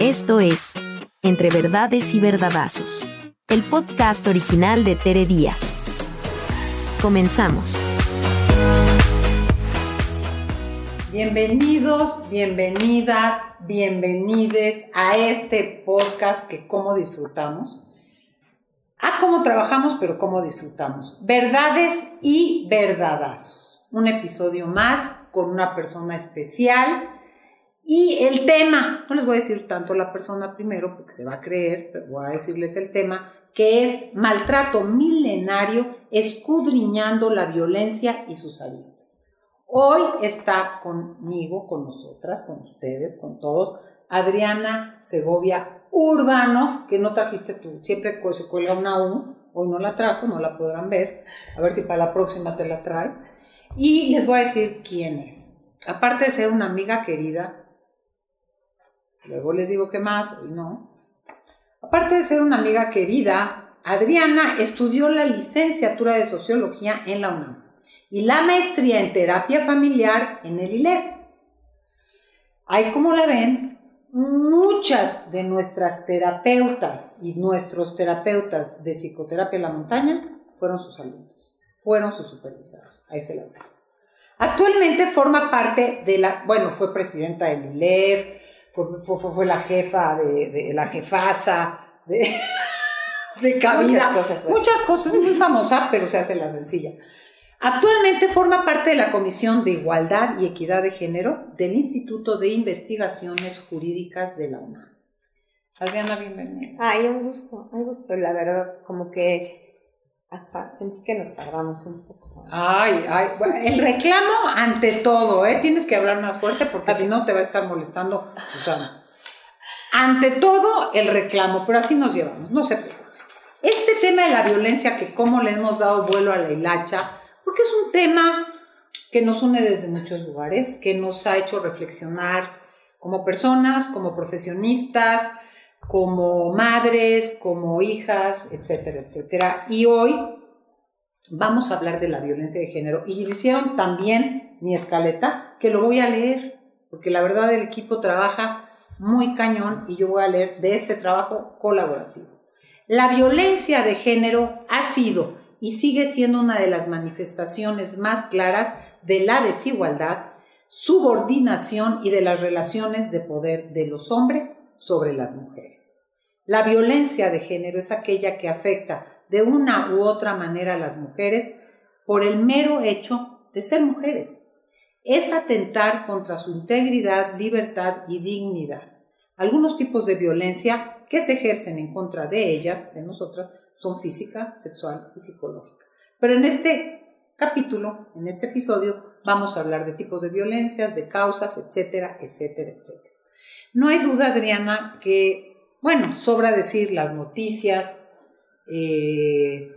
Esto es Entre Verdades y Verdadazos, el podcast original de Tere Díaz. Comenzamos. Bienvenidos, bienvenidas, bienvenides a este podcast que cómo disfrutamos. Ah, cómo trabajamos, pero cómo disfrutamos. Verdades y verdadazos. Un episodio más con una persona especial y el tema, no les voy a decir tanto la persona primero porque se va a creer, pero voy a decirles el tema, que es maltrato milenario escudriñando la violencia y sus aristas. Hoy está conmigo, con nosotras, con ustedes, con todos, Adriana Segovia Urbano, que no trajiste tú, siempre se cuelga una U, hoy no la trajo, no la podrán ver, a ver si para la próxima te la traes. Y les voy a decir quién es. Aparte de ser una amiga querida, Luego les digo que más, hoy no. Aparte de ser una amiga querida, Adriana estudió la licenciatura de Sociología en la UNAM y la maestría en terapia familiar en el ILEF. Ahí como la ven, muchas de nuestras terapeutas y nuestros terapeutas de psicoterapia en la montaña fueron sus alumnos, fueron sus supervisados. Ahí se las dejo. Actualmente forma parte de la, bueno, fue presidenta del ILEF, fue, fue, la jefa de, la jefasa de, de cabina. Muchas cosas, Muchas cosas, es muy famosa, pero se hace la sencilla. Actualmente forma parte de la Comisión de Igualdad y Equidad de Género del Instituto de Investigaciones Jurídicas de la UNAM. Adriana, bienvenida. Ay, un gusto, un gusto, la verdad, como que hasta sentí que nos tardamos un poco. Ay, ay, el reclamo ante todo, ¿eh? Tienes que hablar más fuerte porque si no te va a estar molestando Susana. Ante todo, el reclamo, pero así nos llevamos, no se preocupe. Este tema de la violencia, que cómo le hemos dado vuelo a la hilacha, porque es un tema que nos une desde muchos lugares, que nos ha hecho reflexionar como personas, como profesionistas, como madres, como hijas, etcétera, etcétera. Y hoy vamos a hablar de la violencia de género. Y hicieron también mi escaleta, que lo voy a leer, porque la verdad el equipo trabaja muy cañón y yo voy a leer de este trabajo colaborativo. La violencia de género ha sido y sigue siendo una de las manifestaciones más claras de la desigualdad, subordinación y de las relaciones de poder de los hombres sobre las mujeres. La violencia de género es aquella que afecta de una u otra manera a las mujeres por el mero hecho de ser mujeres. Es atentar contra su integridad, libertad y dignidad. Algunos tipos de violencia que se ejercen en contra de ellas, de nosotras, son física, sexual y psicológica. Pero en este capítulo, en este episodio, vamos a hablar de tipos de violencias, de causas, etcétera, etcétera, etcétera. No hay duda, Adriana, que, bueno, sobra decir las noticias, eh,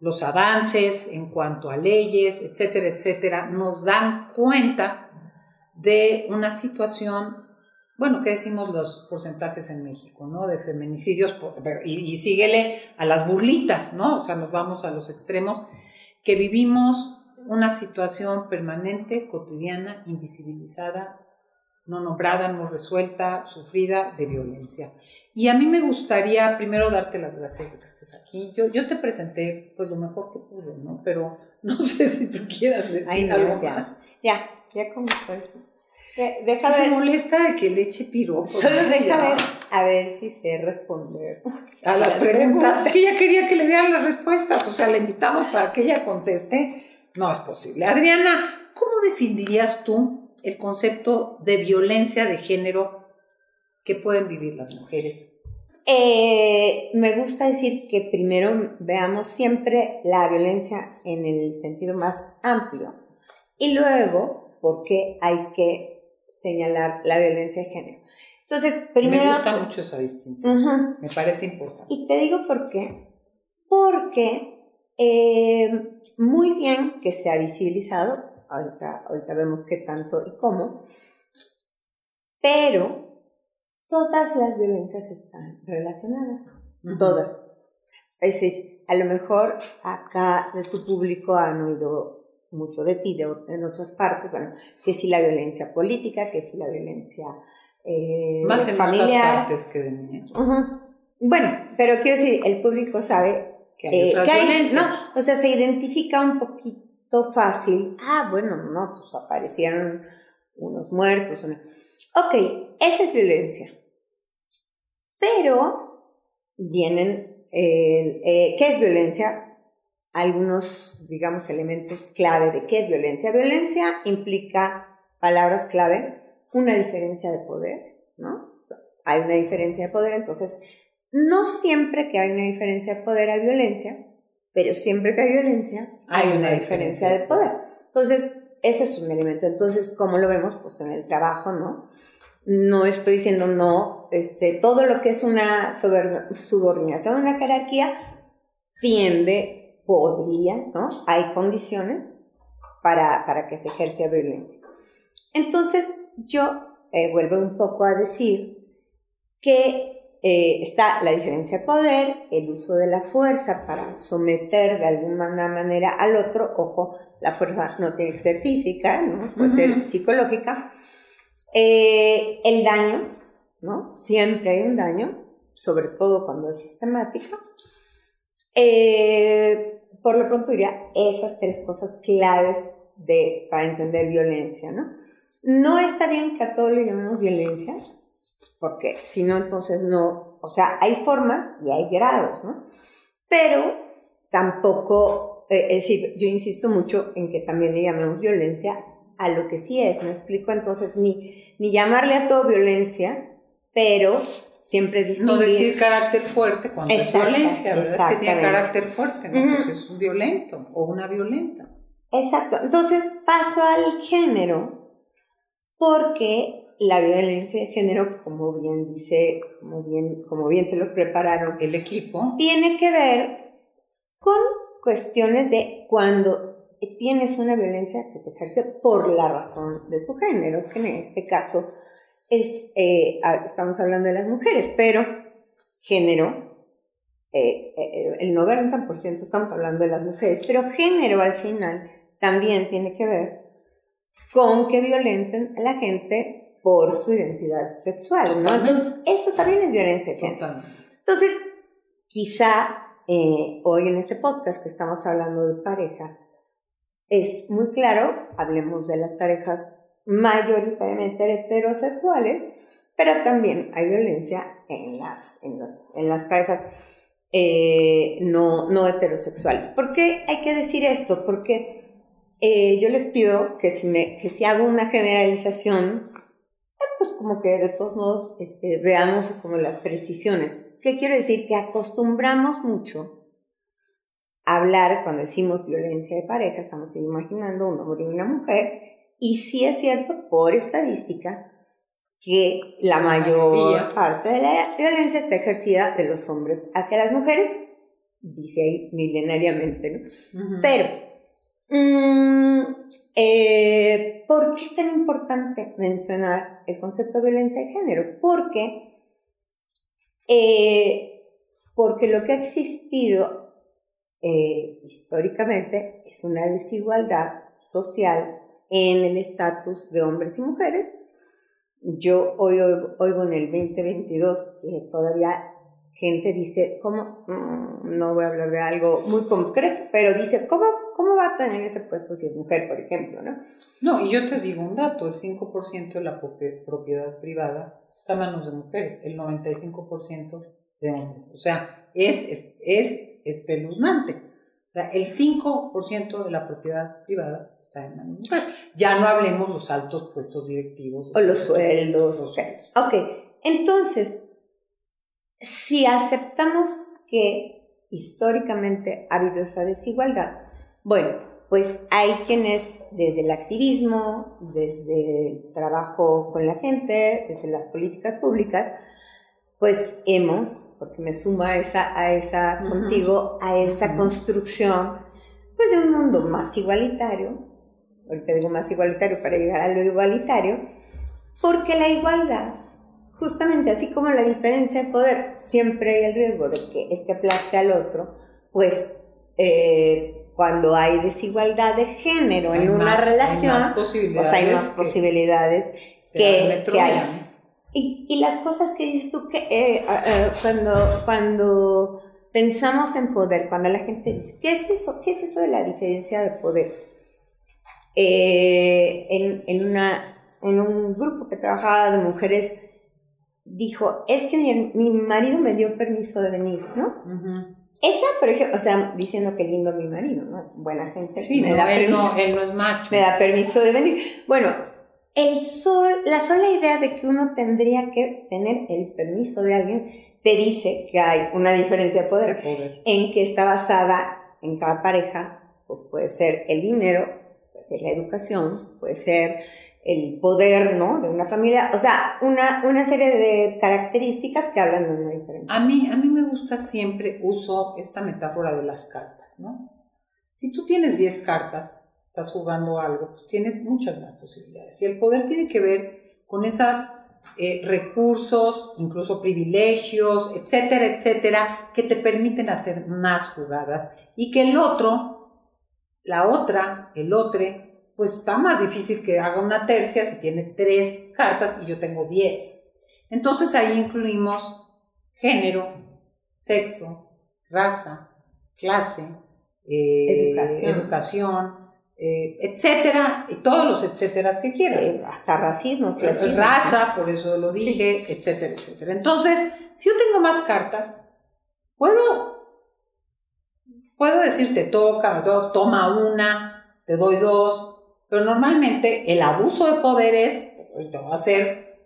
los avances en cuanto a leyes, etcétera, etcétera, nos dan cuenta de una situación, bueno, ¿qué decimos los porcentajes en México, ¿no? De feminicidios, y, y síguele a las burlitas, ¿no? O sea, nos vamos a los extremos, que vivimos una situación permanente, cotidiana, invisibilizada, no nombrada, no resuelta, sufrida de violencia. Y a mí me gustaría primero darte las gracias de que estés aquí. Yo, yo te presenté pues lo mejor que pude, ¿no? Pero no sé si tú quieras decir Ay, algo ya, ya, ya como Deja ver. Se molesta de que le eche piropos. Solo deja ver, a ver si sé responder. A las preguntas. Es que ella quería que le dieran las respuestas. O sea, la invitamos para que ella conteste. No es posible. Adriana, ¿cómo definirías tú el concepto de violencia de género ¿Qué pueden vivir las mujeres? Eh, me gusta decir que primero veamos siempre la violencia en el sentido más amplio y luego por qué hay que señalar la violencia de género. Entonces, primero... Me gusta mucho esa distinción, me parece importante. Y te digo por qué. Porque eh, muy bien que se ha visibilizado, ahorita, ahorita vemos qué tanto y cómo, pero todas las violencias están relacionadas, todas. Es decir, a lo mejor acá de tu público han oído mucho de ti, de, en otras partes, bueno, que si la violencia política, que si la violencia eh, Más en familiar. otras partes que de mí. Bueno, pero quiero decir, el público sabe Que hay eh, otras que hay- no, o sea, se identifica un poquito fácil. Ah, bueno, no, pues aparecieron unos muertos. una- Ok, esa es violencia. Pero vienen, eh, eh, ¿qué es violencia? Algunos, digamos, elementos clave de qué es violencia. Violencia implica palabras clave, una diferencia de poder, ¿no? Hay una diferencia de poder, entonces, no siempre que hay una diferencia de poder hay violencia, pero siempre que hay violencia hay, una, diferencia, de poder. Entonces, ese es un elemento. Entonces, ¿cómo lo vemos? Pues en el trabajo, ¿no? No estoy diciendo no, este, todo lo que es una subordinación, una jerarquía, tiende, podría, ¿no? Hay condiciones para, para que se ejerza violencia. Entonces, yo eh, vuelvo un poco a decir que eh, está la diferencia de poder, el uso de la fuerza para someter de alguna manera al otro, ojo, la fuerza no tiene que ser física, ¿no? puede ser psicológica, Eh, el daño, ¿no? Siempre hay un daño, sobre todo cuando es sistemática. Eh, por lo pronto diría esas tres cosas claves de, para entender violencia, ¿no? No está bien que a todo le llamemos violencia, porque si no, entonces no, o sea, hay formas y hay grados, ¿no? Pero tampoco, eh, es decir, yo insisto mucho en que también le llamemos violencia a lo que sí es, ¿me explico? Entonces, ni, ni llamarle a todo violencia, pero siempre distinguir. No decir carácter fuerte cuando es violencia, ¿verdad? Es que tiene carácter fuerte, ¿no? Ujú. Pues es un violento o una violenta. Exacto. Entonces paso al género porque la violencia de género, como bien dice, como bien, como bien te lo prepararon, El equipo, tiene que ver con cuestiones de cuando tienes una violencia que se ejerce por la razón de tu género, que en este caso es, eh, estamos hablando de las mujeres, pero género, eh, eh, el 90% estamos hablando de las mujeres, pero género al final también tiene que ver con que violenten a la gente por su identidad sexual, ¿no? Totalmente. Entonces, eso también es violencia de género. Entonces, quizá eh, hoy en este podcast que estamos hablando de pareja, es muy claro, hablemos de las parejas mayoritariamente heterosexuales, pero también hay violencia en las, en las, en las parejas eh, no, no heterosexuales. ¿Por qué hay que decir esto? Porque eh, yo les pido que si, me, que si hago una generalización, pues como que de todos modos este, veamos como las precisiones. ¿Qué quiero decir? Que acostumbramos mucho a hablar cuando decimos violencia de pareja, estamos imaginando un hombre y una mujer, y sí es cierto por estadística que la mayor parte de la violencia está ejercida de los hombres hacia las mujeres, dice ahí milenariamente, ¿no? Pero, mm, eh, ¿por qué es tan importante mencionar el concepto de violencia de género? Porque, eh, porque lo que ha existido eh, históricamente es una desigualdad social en el estatus de hombres y mujeres. Yo hoy oigo, oigo en el 2022 que todavía gente dice, ¿cómo? Mm, No voy a hablar de algo muy concreto, pero dice, ¿cómo, ¿cómo va a tener ese puesto si es mujer, por ejemplo? ¿no? No, y yo te digo un dato, el 5% de la propi- propiedad privada está en manos de mujeres, el 95% de hombres. O sea, es, es, es espeluznante. O sea, el 5% de la propiedad privada está en manos de mujeres. Ya no hablemos los altos puestos directivos. O los sueldos. Los ok. Ok, entonces, si aceptamos que históricamente ha habido esa desigualdad, bueno, pues hay quienes desde el activismo, desde el trabajo con la gente, desde las políticas públicas, pues hemos, porque me sumo a esa, a esa contigo, a esa construcción, pues de un mundo más igualitario, ahorita digo más igualitario para llegar a lo igualitario, porque la igualdad, justamente así como la diferencia de poder, siempre hay el riesgo de que este aplaste al otro, pues eh, cuando hay desigualdad de género Hay en una más- hay relación, más pues hay más posibilidades que posibilidades que. Troya, Y, y las cosas que dices tú, que eh, cuando, cuando pensamos en poder, cuando la gente dice, ¿qué es eso, qué es eso de la diferencia de poder? Eh, en, en, una, en un grupo que trabajaba de mujeres, dijo, es que mi, mi marido me dio permiso de venir, ¿no? Esa, por ejemplo, o sea, diciendo que lindo mi marido, ¿no? Es buena gente. Sí, me da él, no, él no es macho. Me da permiso de venir. Bueno, el sol, la sola idea de que uno tendría que tener el permiso de alguien te dice que hay una diferencia de poder, en que está basada en cada pareja, pues puede ser el dinero, puede ser la educación, puede ser el poder, ¿no? De una familia, o sea, una, una serie de características que hablan de una diferencia. A mí, a mí me gusta siempre, uso esta metáfora de las cartas, ¿no? Si tú tienes 10 cartas, estás jugando algo, pues tienes muchas más posibilidades. Y el poder tiene que ver con esos eh, recursos, incluso privilegios, etcétera, etcétera, que te permiten hacer más jugadas y que el otro, la otra, el otro, pues está más difícil que haga una tercia si tiene tres cartas y yo tengo diez. Entonces ahí incluimos género, sexo, raza, clase, eh, educación, educación eh, etcétera, y todos los etcéteras que quieras. Eh, hasta racismo, Raza, por eso lo dije, etcétera, etcétera. Entonces, si yo tengo más cartas, puedo, puedo decirte toca, toma una, te doy dos, pero normalmente el abuso de poder es, pues, te va a hacer,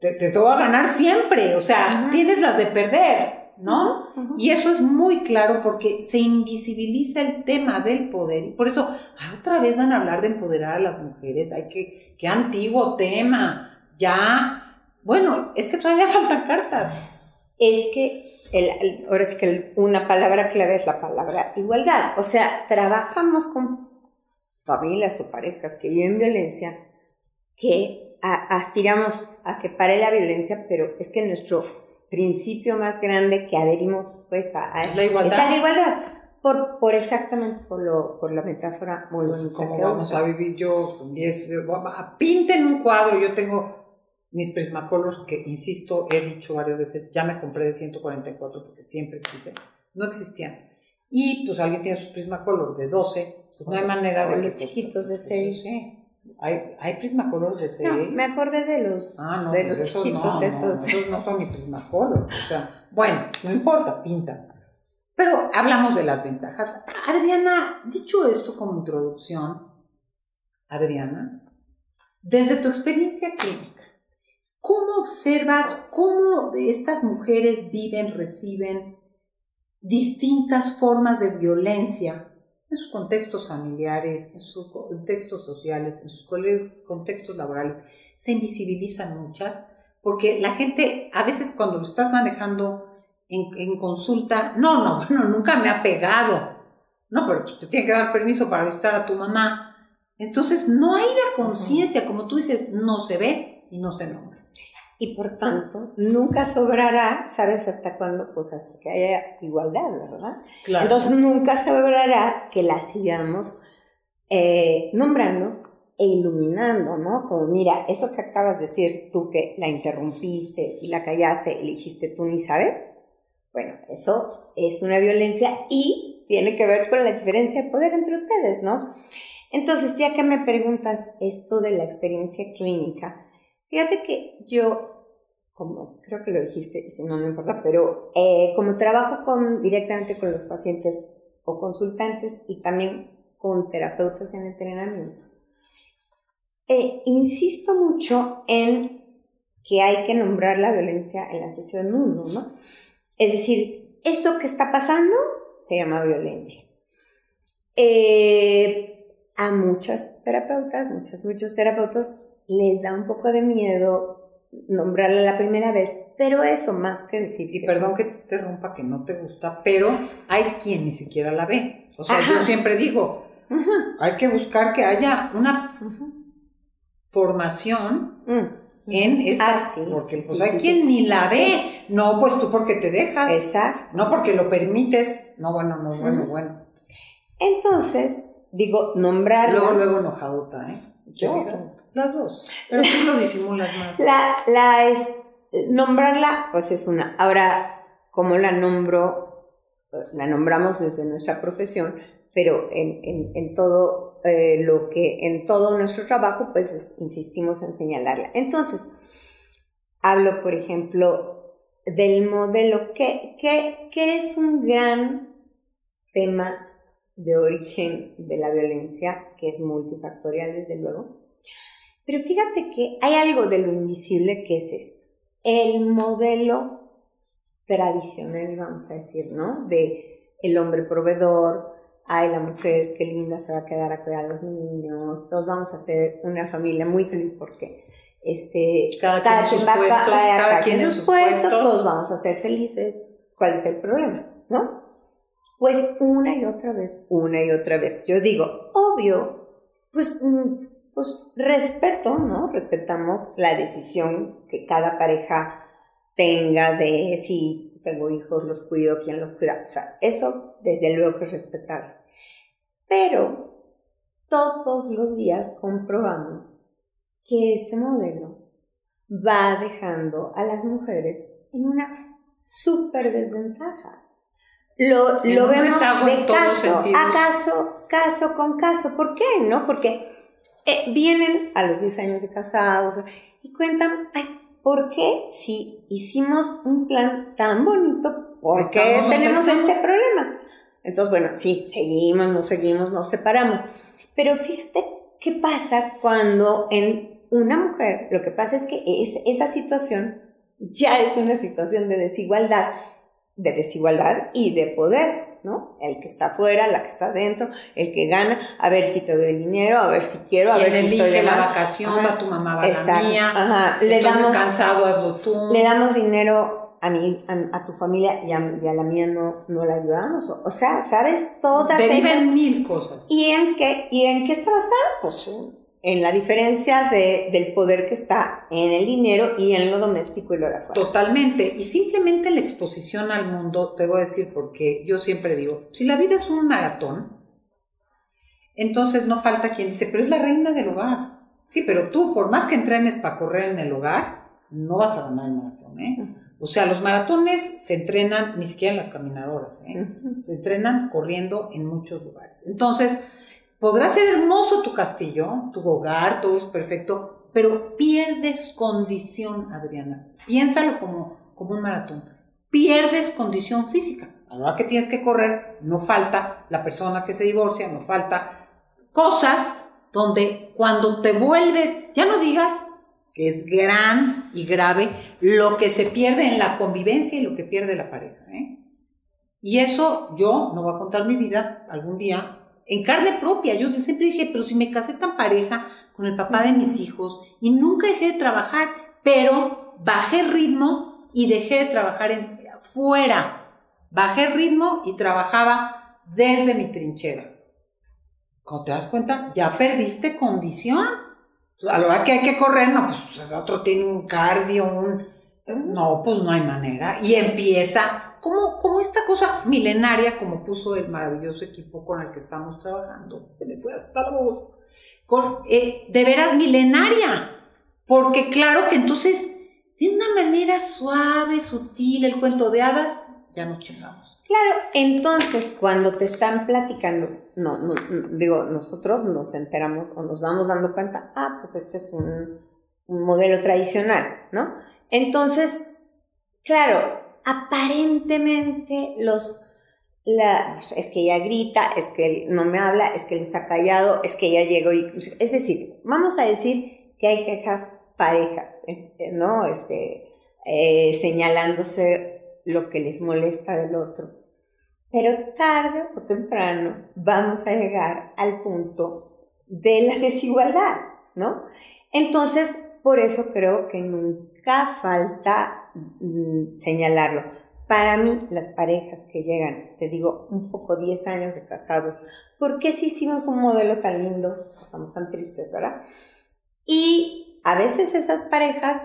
te, te, va a ganar siempre, o sea, tienes las de perder. ¿no? Y eso es muy claro porque se invisibiliza el tema del poder. Y por eso, otra vez van a hablar de empoderar a las mujeres. Ay, qué, qué antiguo tema. Ya. Bueno, es que todavía faltan cartas. Es que, el, ahora es que una palabra clave es la palabra igualdad. O sea, trabajamos con familias o parejas que viven violencia, que aspiramos a que pare la violencia, pero es que nuestro principio más grande que adherimos pues a, la igualdad. Es la igualdad. Por, por exactamente por, lo, por la metáfora muy pues, bonita. ¿Cómo vamos a vivir yo con 10? Pinten un cuadro, yo tengo mis Prismacolor, que insisto, he dicho varias veces, ya me compré de 144 porque siempre quise, no existían. Y pues alguien tiene sus Prismacolor de 12, pues no hay manera de que... Los chiquitos de 6. Sí. ¿Hay, hay Prismacolor de 6? me acordé de los, ah, no, de pues los chiquitos no, esos. No, esos no son mi Prismacolor. O sea, bueno, no importa, pinta. Pero hablamos de las ventajas. Adriana, dicho esto como introducción, Adriana, desde tu experiencia clínica, ¿cómo observas cómo estas mujeres viven, reciben distintas formas de violencia en sus contextos familiares, en sus contextos sociales, en sus contextos laborales, se invisibilizan muchas, porque la gente a veces cuando lo estás manejando en, consulta, no, no, bueno, nunca me ha pegado, no, pero te tiene que dar permiso para visitar a tu mamá. Entonces, no hay la conciencia, como tú dices, no se ve y no se nombra y por tanto nunca sobrará, ¿sabes hasta cuándo? Pues hasta que haya igualdad, ¿verdad? Claro. Entonces nunca sobrará que la sigamos eh, nombrando e iluminando, ¿no? Como mira, eso que acabas de decir tú que la interrumpiste y la callaste y dijiste tú ni sabes, bueno, eso es una violencia y tiene que ver con la diferencia de poder entre ustedes, ¿no? Entonces, ya que me preguntas esto de la experiencia clínica, fíjate que yo como creo que lo dijiste, si no, no importa, pero eh, como trabajo con, directamente con los pacientes o consultantes y también con terapeutas en entrenamiento, eh, insisto mucho en que hay que nombrar la violencia en la sesión 1, ¿no? Es decir, esto que está pasando se llama violencia. Eh, a muchas terapeutas, muchas, muchos terapeutas les da un poco de miedo nombrarla la primera vez, pero eso más que decir. Y perdón que te interrumpa, que no te gusta, pero hay quien ni siquiera la ve. O sea, yo siempre digo, hay que buscar que haya una formación mm. en esta, ah, porque pues hay quien ni la ve. No, pues tú porque te dejas. Exacto. No porque lo permites. No, bueno, no, bueno, bueno. Entonces, digo, nombrarla. Luego, luego enojadota, ¿eh? Yo, Las dos. Pero tú lo disimulas más. La, la es, nombrarla, pues es una. Ahora, como la nombro, la nombramos desde nuestra profesión, pero en, en, en todo eh, lo que, en todo nuestro trabajo, pues insistimos en señalarla. Entonces, hablo, por ejemplo, del modelo, que, que, que es un gran tema de origen de la violencia, que es multifactorial desde luego. Pero fíjate que hay algo de lo invisible que es esto. El modelo tradicional, vamos a decir, ¿no? De el hombre proveedor, ay, la mujer, qué linda se va a quedar a cuidar a los niños, todos vamos a ser una familia muy feliz porque este, cada, quien sus puestos, cada, quien sus puestos, todos vamos a ser felices. ¿Cuál es el problema? ¿No? Pues una y otra vez, una y otra vez. Yo digo, obvio, pues, mm, pues respeto, ¿no? Respetamos la decisión que cada pareja tenga de si tengo hijos, los cuido, quién los cuida. O sea, eso desde luego que es respetable. Pero todos los días comprobamos que ese modelo va dejando a las mujeres en una súper desventaja lo, lo vemos de caso a caso, caso con caso. ¿Por qué? ¿No? Porque eh, vienen a los 10 años de casados y cuentan, ay, ¿por qué si hicimos un plan tan bonito, por qué tenemos este problema? Entonces, bueno, sí, seguimos, nos seguimos, nos separamos. Pero fíjate qué pasa cuando en una mujer, lo que pasa es que es, esa situación ya es una situación de desigualdad de desigualdad y de poder, ¿no? El que está afuera, la que está adentro, el que gana, a ver si te doy el dinero, a ver si quiero, a ver si estoy de la vacación, va tu mamá, va la mía, Ajá. Le damos, cansado, hazlo tú. Le damos dinero a mí, a, tu familia y a, la mía no, no la ayudamos. O, sea, ¿sabes? Todas Derivan mil cosas. ¿Y en qué, y en qué está basada? Pues en la diferencia de, del poder que está en el dinero y en lo doméstico y lo de afuera. Totalmente. Y simplemente la exposición al mundo, te voy a decir porque yo siempre digo, si la vida es un maratón, entonces no falta quien dice, pero es la reina del hogar. Sí, pero tú, por más que entrenes para correr en el hogar, no vas a ganar el maratón, ¿eh? O sea, los maratones se entrenan ni siquiera en las caminadoras, ¿eh? Se entrenan corriendo en muchos lugares. Entonces, Podrá ser hermoso tu castillo, tu hogar, todo es perfecto, pero pierdes condición, Adriana. Piénsalo como, como un maratón. Pierdes condición física. A la hora que tienes que correr, no falta la persona que se divorcia, no falta cosas donde cuando te vuelves, ya no digas que es gran y grave lo que se pierde en la convivencia y lo que pierde la pareja. ¿eh? Y eso yo no voy a contar mi vida algún día en carne propia. Yo siempre dije, pero si me casé tan pareja con el papá de mis hijos y nunca dejé de trabajar, pero bajé ritmo y dejé de trabajar en, fuera. Bajé ritmo y trabajaba desde mi trinchera. Cuando te das cuenta, ya perdiste condición. A la hora que hay que correr, no, pues otro tiene un cardio, un... No, pues no hay manera. Y empieza como, esta cosa milenaria, como puso el maravilloso equipo con el que estamos trabajando, se me fue hasta la voz, eh, de veras milenaria, porque claro que entonces, de una manera suave, sutil, el cuento de hadas, ya nos chingamos. Claro, entonces cuando te están platicando, no, digo, nosotros nos enteramos o nos vamos dando cuenta, ah, pues este es un modelo tradicional, ¿no? Entonces, claro, aparentemente los la, es que ella grita, es que él no me habla, es que él está callado, es que ella llegó y... Es decir, vamos a decir que hay quejas parejas, eh, ¿no? Este, eh, señalándose lo que les molesta del otro. Pero tarde o temprano vamos a llegar al punto de la desigualdad, ¿no? Entonces, por eso creo que nunca falta Mm, señalarlo. Para mí, las parejas que llegan, te digo, un poco 10 años de casados, ¿por qué si hicimos un modelo tan lindo? Estamos tan tristes, ¿verdad? Y a veces esas parejas,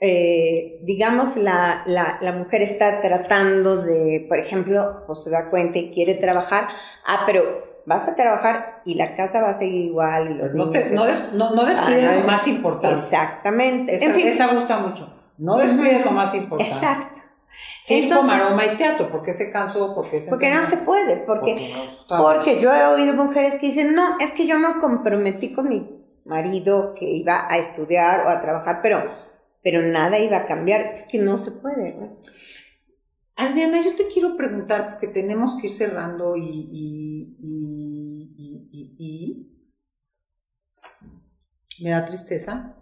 eh, digamos, la, la, la, mujer está tratando de, por ejemplo, pues se da cuenta y quiere trabajar, ah, pero vas a trabajar y la casa va a seguir igual y los No, niños... te- no, des- no- no descuides Ah, lo más importante. Exactamente. Esa, En fin, esa gusta mucho. No descuides lo más importante. Exacto. Circo, Entonces- maroma y teatro. ¿Por qué se cansó? ¿Por qué se Porque no se puede, porque, Porque no está- porque yo he oído mujeres que dicen, no, es que yo me comprometí con mi marido que iba a estudiar o a trabajar, pero, pero nada iba a cambiar. Es que no se puede. ¿no? Adriana, yo te quiero preguntar, porque tenemos que ir cerrando y, y, y, y- y- y- me da tristeza.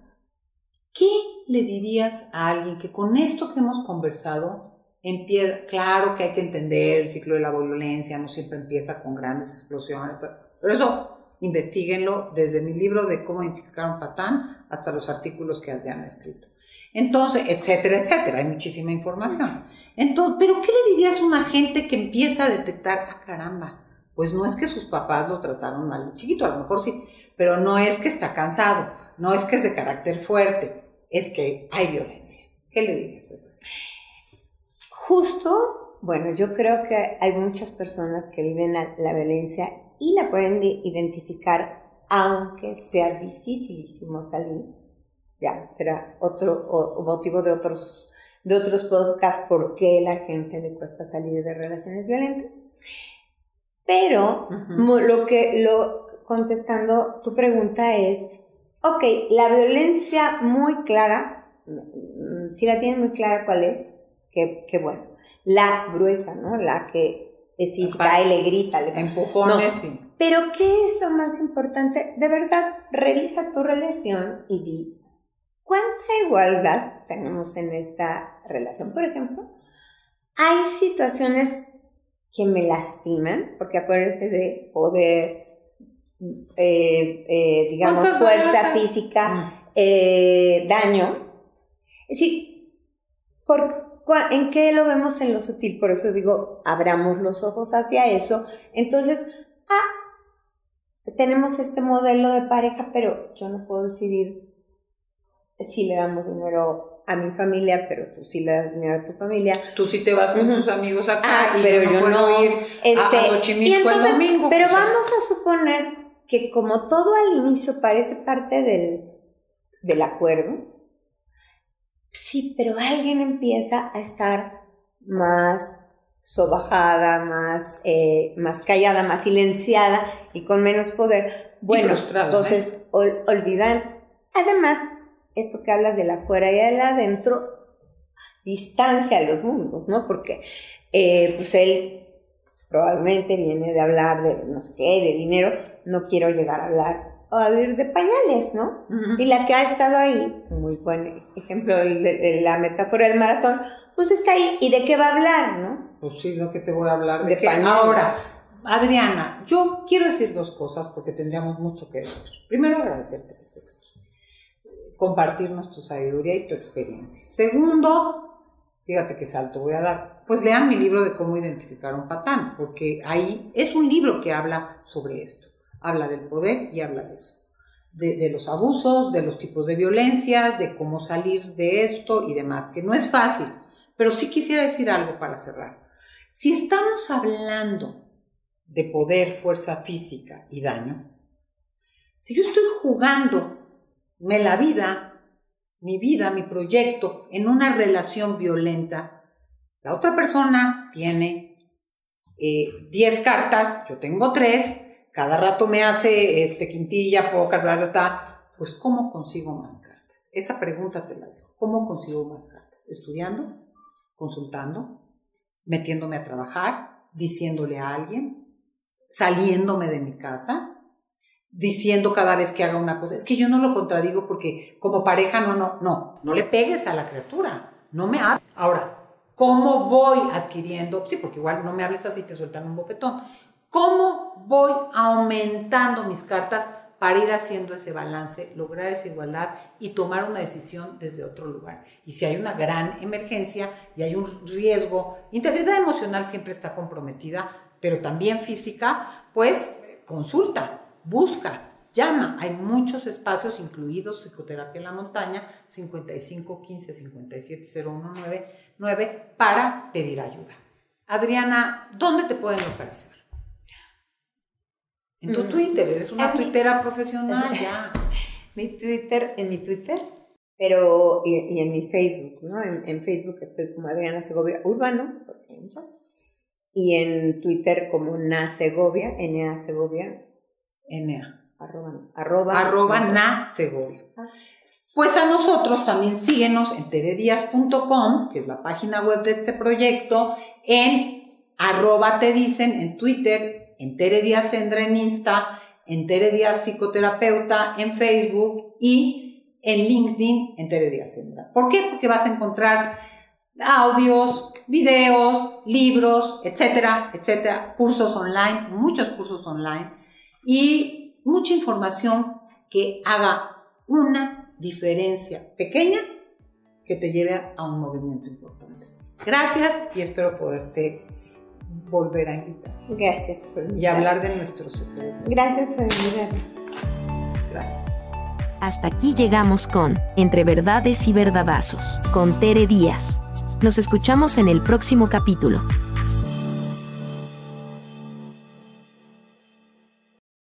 ¿Qué le dirías a alguien que con esto que hemos conversado, empieza, claro que hay que entender el ciclo de la violencia, no siempre empieza con grandes explosiones, pero, eso investiguenlo desde mi libro de cómo identificar un patán hasta los artículos que Adriana ha escrito. Entonces, etcétera, etcétera, hay muchísima información. Entonces, pero ¿qué le dirías a una gente que empieza a detectar, ah, caramba, pues no es que sus papás lo trataron mal de chiquito, a lo mejor sí, pero no es que está cansado, no es que es de carácter fuerte, es que hay violencia. ¿Qué le dirías a eso? Justo, bueno, yo creo que hay muchas personas que viven la, la violencia y la pueden de- identificar, aunque sea dificilísimo salir. Ya, será otro o- motivo de otros, de otros podcasts por qué la gente le cuesta salir de relaciones violentas. Pero lo que, lo, contestando tu pregunta es, ok, la violencia muy clara, mm, si la tienen muy clara cuál es, qué, qué bueno. La gruesa, ¿no? La que es física Aparte. y le grita. le- Empujones No. Pero ¿qué es lo más importante? De verdad, revisa tu relación y di cuánta igualdad tenemos en esta relación. Por ejemplo, hay situaciones que me lastiman, porque acuérdense de poder, eh, eh, digamos, ¿Cuántas fuerza física, Mm. eh, daño. Es decir, por, cua- ¿en qué lo vemos en lo sutil? Por eso digo, abramos los ojos hacia eso. Entonces, ah, tenemos este modelo de pareja, pero yo no puedo decidir si le damos dinero a mi familia, pero tú sí le das dinero a tu familia. Tú sí te vas con Ujú. tus amigos acá Ah, y pero yo no yo puedo no. ir Este, a, a Xochimilco y entonces, el domingo. Pero vamos a suponer que como todo al inicio parece parte del, del acuerdo, sí, pero alguien empieza a estar más sobajada, más, eh, más callada, más silenciada y con menos poder. Bueno, ¿eh? entonces ol- olvidan. Además, esto que hablas del afuera y del adentro, distancia los mundos, ¿no? Porque eh, pues él probablemente viene de hablar de no sé qué, de dinero, no quiero llegar a hablar o a vivir de pañales, ¿no? Y la que ha estado ahí, muy buen ejemplo, el de, de la metáfora del maratón, pues está ahí. ¿Y de qué va a hablar, no? Pues sí, lo que te voy a hablar de, De que ahora, Adriana, yo quiero decir dos cosas porque tendríamos mucho que decir. Primero, agradecerte que estés aquí, compartirnos tu sabiduría y tu experiencia. Segundo, fíjate qué salto voy a dar. Pues lean mi libro de cómo identificar a un patán, porque ahí es un libro que habla sobre esto. Habla del poder y habla de eso. De, los abusos, de los tipos de violencias, de cómo salir de esto y demás, que no es fácil. Pero sí quisiera decir algo para cerrar. Si estamos hablando de poder, fuerza física y daño, si yo estoy jugando me la vida, mi vida, mi proyecto en una relación violenta, la otra persona tiene eh, 10 cartas, yo tengo 3, cada rato me hace este, quintilla, póker, bla, bla, bla, pues ¿cómo consigo más cartas? Esa pregunta te la dejo. ¿Cómo consigo más cartas? ¿Estudiando? ¿Consultando? ¿Metiéndome a trabajar? ¿Diciéndole a alguien? ¿Saliéndome de mi casa? diciendo cada vez que haga una cosa. Es que yo no lo contradigo porque como pareja no, no, no, no le pegues a la criatura, no me hables. Ahora, ¿cómo voy adquiriendo? Sí, porque igual no me hables así, te sueltan un bofetón. ¿Cómo voy aumentando mis cartas para ir haciendo ese balance, lograr esa igualdad y tomar una decisión desde otro lugar? Y si hay una gran emergencia y hay un riesgo, integridad emocional siempre está comprometida, pero también física, pues consulta, busca, llama. Hay muchos espacios, incluidos Psicoterapia en la Montaña, 55 15 57 0199, para pedir ayuda. Adriana, ¿dónde te pueden localizar? En tu Twitter, eres una tuitera profesional ya. mi Twitter, en mi Twitter, pero y, en mi Facebook, ¿no? En, Facebook estoy como Adriana Segovia Urbano, y en Twitter como Na Segovia, N-A Segovia. N-A. Arroba, arroba, arroba na Segovia. Ah. Pues a nosotros también síguenos en teredias.com, que es la página web de este proyecto, en arroba te dicen en Twitter, en Tere en Insta, en Tere Psicoterapeuta en Facebook y en LinkedIn en Tere Sendra. ¿Por qué? Porque vas a encontrar audios, videos, libros, etcétera, etcétera, cursos online, muchos cursos online y mucha información que haga una diferencia pequeña que te lleve a un movimiento importante. Gracias y espero poderte volver a invitar. Gracias por Y hablar de nuestros secretos. Gracias por invitarme. Gracias. Hasta aquí llegamos con Entre Verdades y Verdadazos, con Tere Díaz. Nos escuchamos en el próximo capítulo.